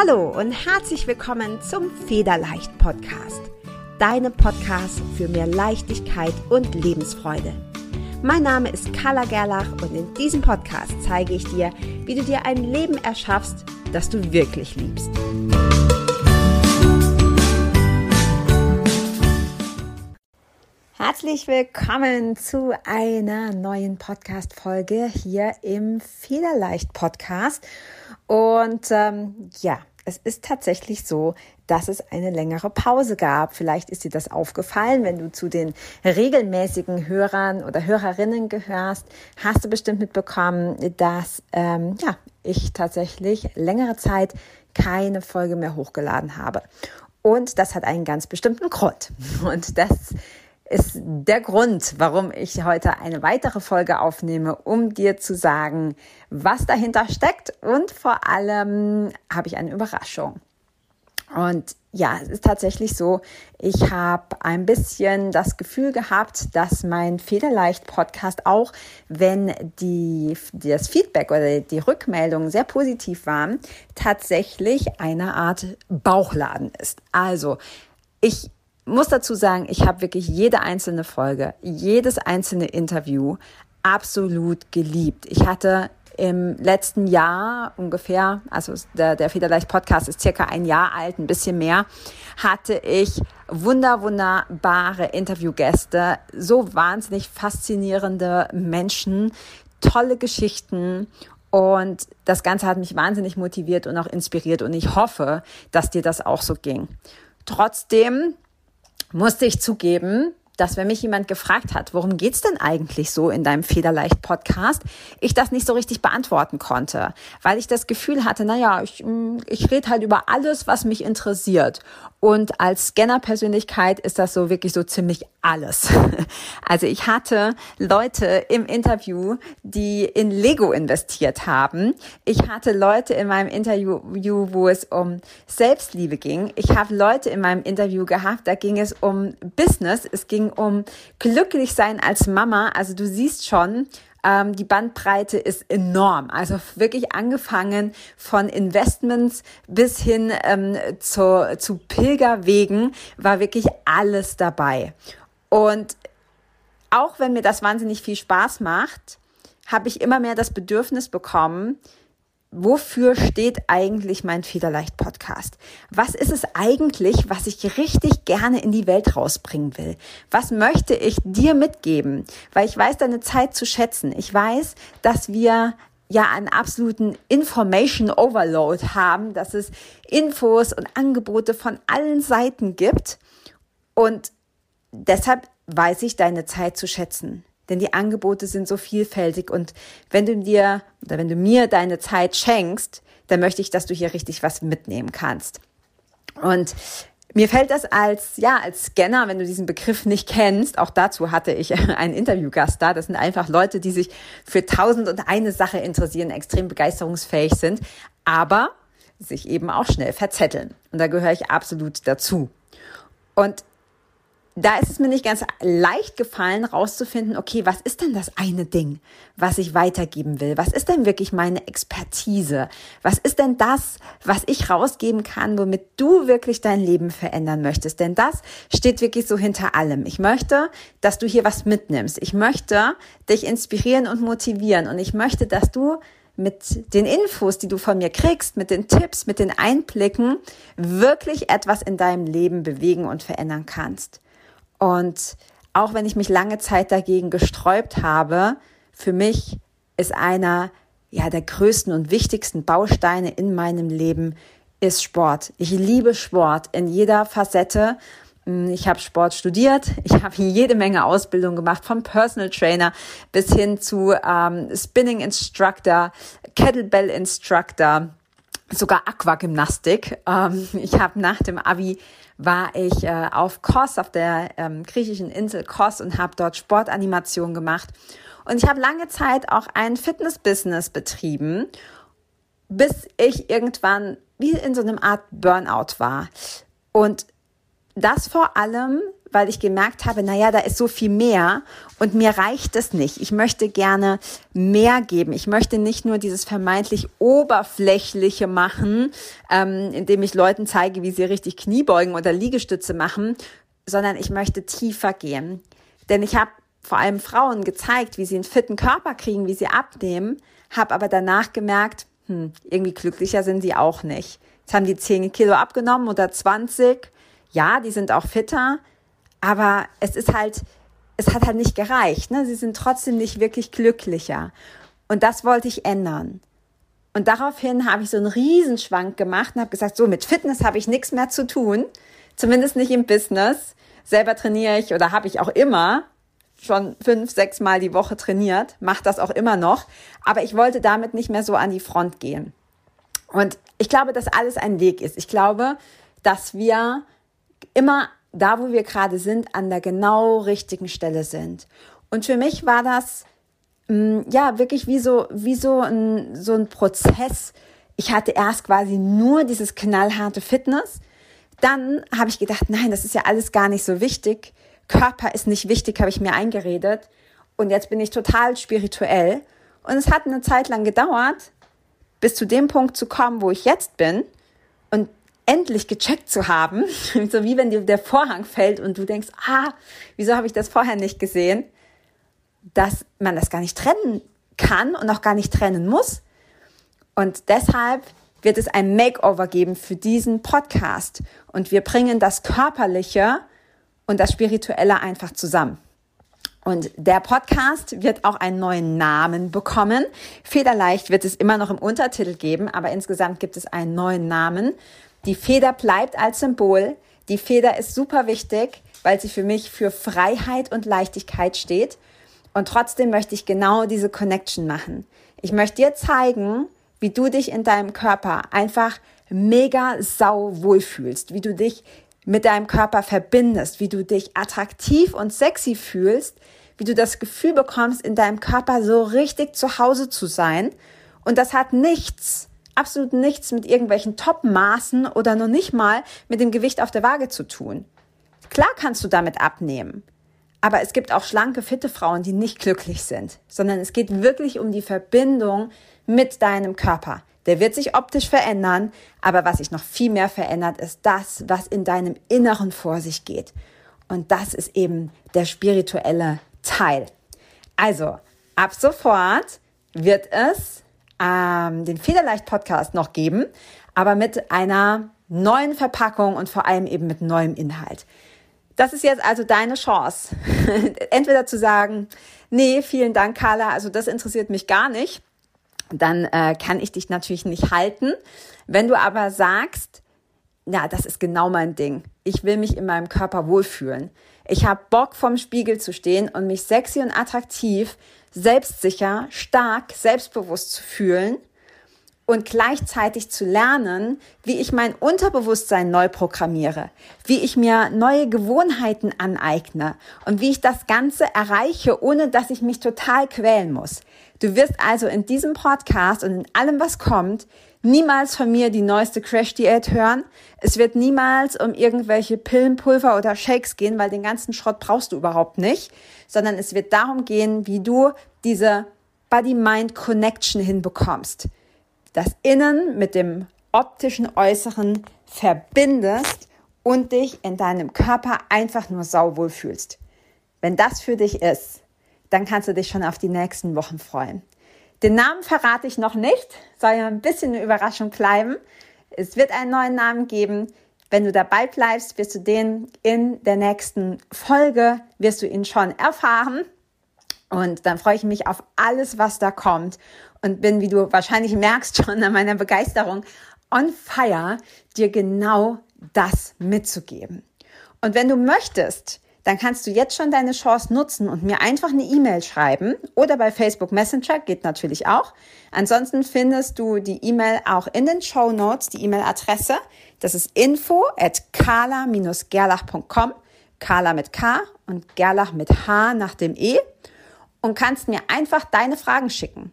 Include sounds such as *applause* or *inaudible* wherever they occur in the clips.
Hallo und herzlich willkommen zum Federleicht Podcast. Deinem Podcast für mehr Leichtigkeit und Lebensfreude. Mein Name ist Carla Gerlach und in diesem Podcast zeige ich dir, wie du dir ein Leben erschaffst, das du wirklich liebst. Herzlich willkommen zu einer neuen Podcast-Folge hier im Federleicht Podcast. Und ähm, ja, es ist tatsächlich so, dass es eine längere Pause gab. Vielleicht ist dir das aufgefallen, wenn du zu den regelmäßigen Hörern oder Hörerinnen gehörst, hast du bestimmt mitbekommen, dass ähm, ja, ich tatsächlich längere Zeit keine Folge mehr hochgeladen habe. Und das hat einen ganz bestimmten Grund. *laughs* Und das ist der Grund, warum ich heute eine weitere Folge aufnehme, um dir zu sagen, was dahinter steckt und vor allem habe ich eine Überraschung. Und ja, es ist tatsächlich so, ich habe ein bisschen das Gefühl gehabt, dass mein Federleicht-Podcast auch, wenn die, das Feedback oder die Rückmeldungen sehr positiv waren, tatsächlich eine Art Bauchladen ist. Also, ich muss dazu sagen, ich habe wirklich jede einzelne Folge, jedes einzelne Interview absolut geliebt. Ich hatte im letzten Jahr ungefähr, also der, der Federleicht Podcast ist circa ein Jahr alt, ein bisschen mehr, hatte ich wunder, wunderbare Interviewgäste, so wahnsinnig faszinierende Menschen, tolle Geschichten und das Ganze hat mich wahnsinnig motiviert und auch inspiriert und ich hoffe, dass dir das auch so ging. Trotzdem musste ich zugeben, dass wenn mich jemand gefragt hat, worum geht's denn eigentlich so in deinem Federleicht Podcast, ich das nicht so richtig beantworten konnte, weil ich das Gefühl hatte, naja, ich, mm, ich rede halt über alles, was mich interessiert. Und als Scanner-Persönlichkeit ist das so wirklich so ziemlich alles. *laughs* Also ich hatte Leute im Interview, die in Lego investiert haben. Ich hatte Leute in meinem Interview, wo es um Selbstliebe ging. Ich habe Leute in meinem Interview gehabt, da ging es um Business. Es ging um glücklich sein als Mama. Also du siehst schon, ähm, die Bandbreite ist enorm. Also wirklich angefangen von Investments bis hin ähm, zu, zu Pilgerwegen war wirklich alles dabei. Und auch wenn mir das wahnsinnig viel Spaß macht, habe ich immer mehr das Bedürfnis bekommen, wofür steht eigentlich mein Federleicht Podcast? Was ist es eigentlich, was ich richtig gerne in die Welt rausbringen will? Was möchte ich dir mitgeben? Weil ich weiß deine Zeit zu schätzen. Ich weiß, dass wir ja einen absoluten Information Overload haben, dass es Infos und Angebote von allen Seiten gibt. Und deshalb weiß ich deine Zeit zu schätzen denn die Angebote sind so vielfältig und wenn du dir oder wenn du mir deine Zeit schenkst, dann möchte ich, dass du hier richtig was mitnehmen kannst. Und mir fällt das als, ja, als Scanner, wenn du diesen Begriff nicht kennst, auch dazu hatte ich *laughs* einen Interviewgast da. Das sind einfach Leute, die sich für tausend und eine Sache interessieren, extrem begeisterungsfähig sind, aber sich eben auch schnell verzetteln. Und da gehöre ich absolut dazu. Und da ist es mir nicht ganz leicht gefallen, rauszufinden, okay, was ist denn das eine Ding, was ich weitergeben will? Was ist denn wirklich meine Expertise? Was ist denn das, was ich rausgeben kann, womit du wirklich dein Leben verändern möchtest? Denn das steht wirklich so hinter allem. Ich möchte, dass du hier was mitnimmst. Ich möchte dich inspirieren und motivieren und ich möchte, dass du mit den Infos, die du von mir kriegst, mit den Tipps, mit den Einblicken, wirklich etwas in deinem Leben bewegen und verändern kannst. Und auch wenn ich mich lange Zeit dagegen gesträubt habe, für mich ist einer ja der größten und wichtigsten Bausteine in meinem Leben ist Sport. Ich liebe Sport in jeder Facette. Ich habe Sport studiert, ich habe jede Menge Ausbildung gemacht, vom Personal Trainer bis hin zu ähm, Spinning Instructor, Kettlebell Instructor, sogar Aquagymnastik. Ähm, ich habe nach dem Abi war ich äh, auf Kos, auf der ähm, griechischen Insel Kos und habe dort Sportanimation gemacht. Und ich habe lange Zeit auch ein Fitness-Business betrieben, bis ich irgendwann wie in so einem Art Burnout war. Und das vor allem, weil ich gemerkt habe, naja, da ist so viel mehr und mir reicht es nicht. Ich möchte gerne mehr geben. Ich möchte nicht nur dieses vermeintlich oberflächliche machen, ähm, indem ich Leuten zeige, wie sie richtig Kniebeugen oder Liegestütze machen, sondern ich möchte tiefer gehen. Denn ich habe vor allem Frauen gezeigt, wie sie einen fitten Körper kriegen, wie sie abnehmen, habe aber danach gemerkt, hm, irgendwie glücklicher sind sie auch nicht. Jetzt haben die 10 Kilo abgenommen oder 20. Ja, die sind auch fitter, aber es ist halt, es hat halt nicht gereicht. Ne? Sie sind trotzdem nicht wirklich glücklicher. Und das wollte ich ändern. Und daraufhin habe ich so einen Riesenschwank gemacht und habe gesagt, so mit Fitness habe ich nichts mehr zu tun, zumindest nicht im Business. Selber trainiere ich oder habe ich auch immer schon fünf, sechs Mal die Woche trainiert, mache das auch immer noch, aber ich wollte damit nicht mehr so an die Front gehen. Und ich glaube, dass alles ein Weg ist. Ich glaube, dass wir immer da, wo wir gerade sind, an der genau richtigen Stelle sind. Und für mich war das mm, ja wirklich wie so wie so ein so ein Prozess. Ich hatte erst quasi nur dieses knallharte Fitness. Dann habe ich gedacht, nein, das ist ja alles gar nicht so wichtig. Körper ist nicht wichtig, habe ich mir eingeredet. Und jetzt bin ich total spirituell. Und es hat eine Zeit lang gedauert, bis zu dem Punkt zu kommen, wo ich jetzt bin. Endlich gecheckt zu haben, *laughs* so wie wenn dir der Vorhang fällt und du denkst, ah, wieso habe ich das vorher nicht gesehen, dass man das gar nicht trennen kann und auch gar nicht trennen muss. Und deshalb wird es ein Makeover geben für diesen Podcast und wir bringen das Körperliche und das Spirituelle einfach zusammen. Und der Podcast wird auch einen neuen Namen bekommen. Federleicht wird es immer noch im Untertitel geben, aber insgesamt gibt es einen neuen Namen. Die Feder bleibt als Symbol. Die Feder ist super wichtig, weil sie für mich für Freiheit und Leichtigkeit steht. Und trotzdem möchte ich genau diese Connection machen. Ich möchte dir zeigen, wie du dich in deinem Körper einfach mega sau wohlfühlst, wie du dich mit deinem Körper verbindest, wie du dich attraktiv und sexy fühlst, wie du das Gefühl bekommst, in deinem Körper so richtig zu Hause zu sein. Und das hat nichts absolut nichts mit irgendwelchen Top-Maßen oder noch nicht mal mit dem Gewicht auf der Waage zu tun. Klar kannst du damit abnehmen. Aber es gibt auch schlanke, fitte Frauen, die nicht glücklich sind, sondern es geht wirklich um die Verbindung mit deinem Körper. Der wird sich optisch verändern, aber was sich noch viel mehr verändert, ist das, was in deinem Inneren vor sich geht. Und das ist eben der spirituelle Teil. Also, ab sofort wird es ähm, den Federleicht-Podcast noch geben, aber mit einer neuen Verpackung und vor allem eben mit neuem Inhalt. Das ist jetzt also deine Chance. *laughs* Entweder zu sagen, nee, vielen Dank, Carla, also das interessiert mich gar nicht. Dann äh, kann ich dich natürlich nicht halten. Wenn du aber sagst, ja, das ist genau mein Ding. Ich will mich in meinem Körper wohlfühlen. Ich habe Bock vom Spiegel zu stehen und mich sexy und attraktiv selbstsicher, stark, selbstbewusst zu fühlen und gleichzeitig zu lernen, wie ich mein Unterbewusstsein neu programmiere, wie ich mir neue Gewohnheiten aneigne und wie ich das Ganze erreiche, ohne dass ich mich total quälen muss. Du wirst also in diesem Podcast und in allem, was kommt, niemals von mir die neueste Crash-Diät hören. Es wird niemals um irgendwelche Pillenpulver oder Shakes gehen, weil den ganzen Schrott brauchst du überhaupt nicht, sondern es wird darum gehen, wie du diese Body-Mind-Connection hinbekommst. Das Innen mit dem optischen Äußeren verbindest und dich in deinem Körper einfach nur sauwohl fühlst. Wenn das für dich ist, dann kannst du dich schon auf die nächsten Wochen freuen. Den Namen verrate ich noch nicht, soll ja ein bisschen eine Überraschung bleiben. Es wird einen neuen Namen geben. Wenn du dabei bleibst, wirst du den in der nächsten Folge, wirst du ihn schon erfahren. Und dann freue ich mich auf alles, was da kommt und bin, wie du wahrscheinlich merkst schon an meiner Begeisterung, on fire, dir genau das mitzugeben. Und wenn du möchtest, dann kannst du jetzt schon deine Chance nutzen und mir einfach eine E-Mail schreiben oder bei Facebook Messenger geht natürlich auch. Ansonsten findest du die E-Mail auch in den Show Notes, die E-Mail-Adresse. Das ist info at kala-gerlach.com, Kala mit K und Gerlach mit H nach dem E und kannst mir einfach deine Fragen schicken.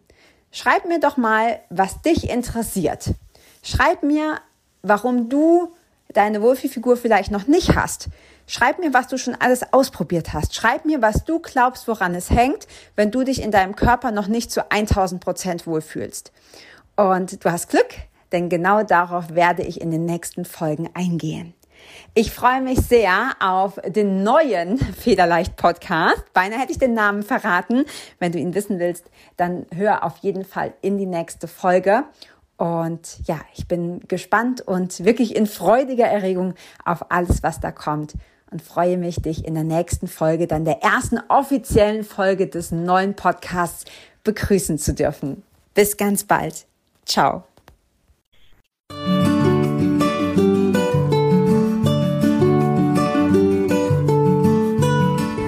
Schreib mir doch mal, was dich interessiert. Schreib mir, warum du deine Wohlfühlfigur vielleicht noch nicht hast. Schreib mir, was du schon alles ausprobiert hast. Schreib mir, was du glaubst, woran es hängt, wenn du dich in deinem Körper noch nicht zu 1000 Prozent wohlfühlst. Und du hast Glück, denn genau darauf werde ich in den nächsten Folgen eingehen. Ich freue mich sehr auf den neuen *laughs* Federleicht Podcast. Beinahe hätte ich den Namen verraten. Wenn du ihn wissen willst, dann hör auf jeden Fall in die nächste Folge. Und ja, ich bin gespannt und wirklich in freudiger Erregung auf alles, was da kommt und freue mich, dich in der nächsten Folge, dann der ersten offiziellen Folge des neuen Podcasts begrüßen zu dürfen. Bis ganz bald. Ciao.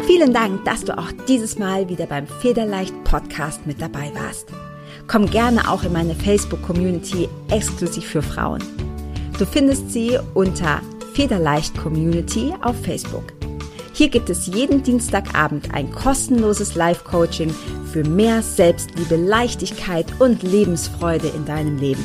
Vielen Dank, dass du auch dieses Mal wieder beim Federleicht Podcast mit dabei warst. Komm gerne auch in meine Facebook-Community exklusiv für Frauen. Du findest sie unter Federleicht Community auf Facebook. Hier gibt es jeden Dienstagabend ein kostenloses Live-Coaching für mehr Selbstliebe, Leichtigkeit und Lebensfreude in deinem Leben.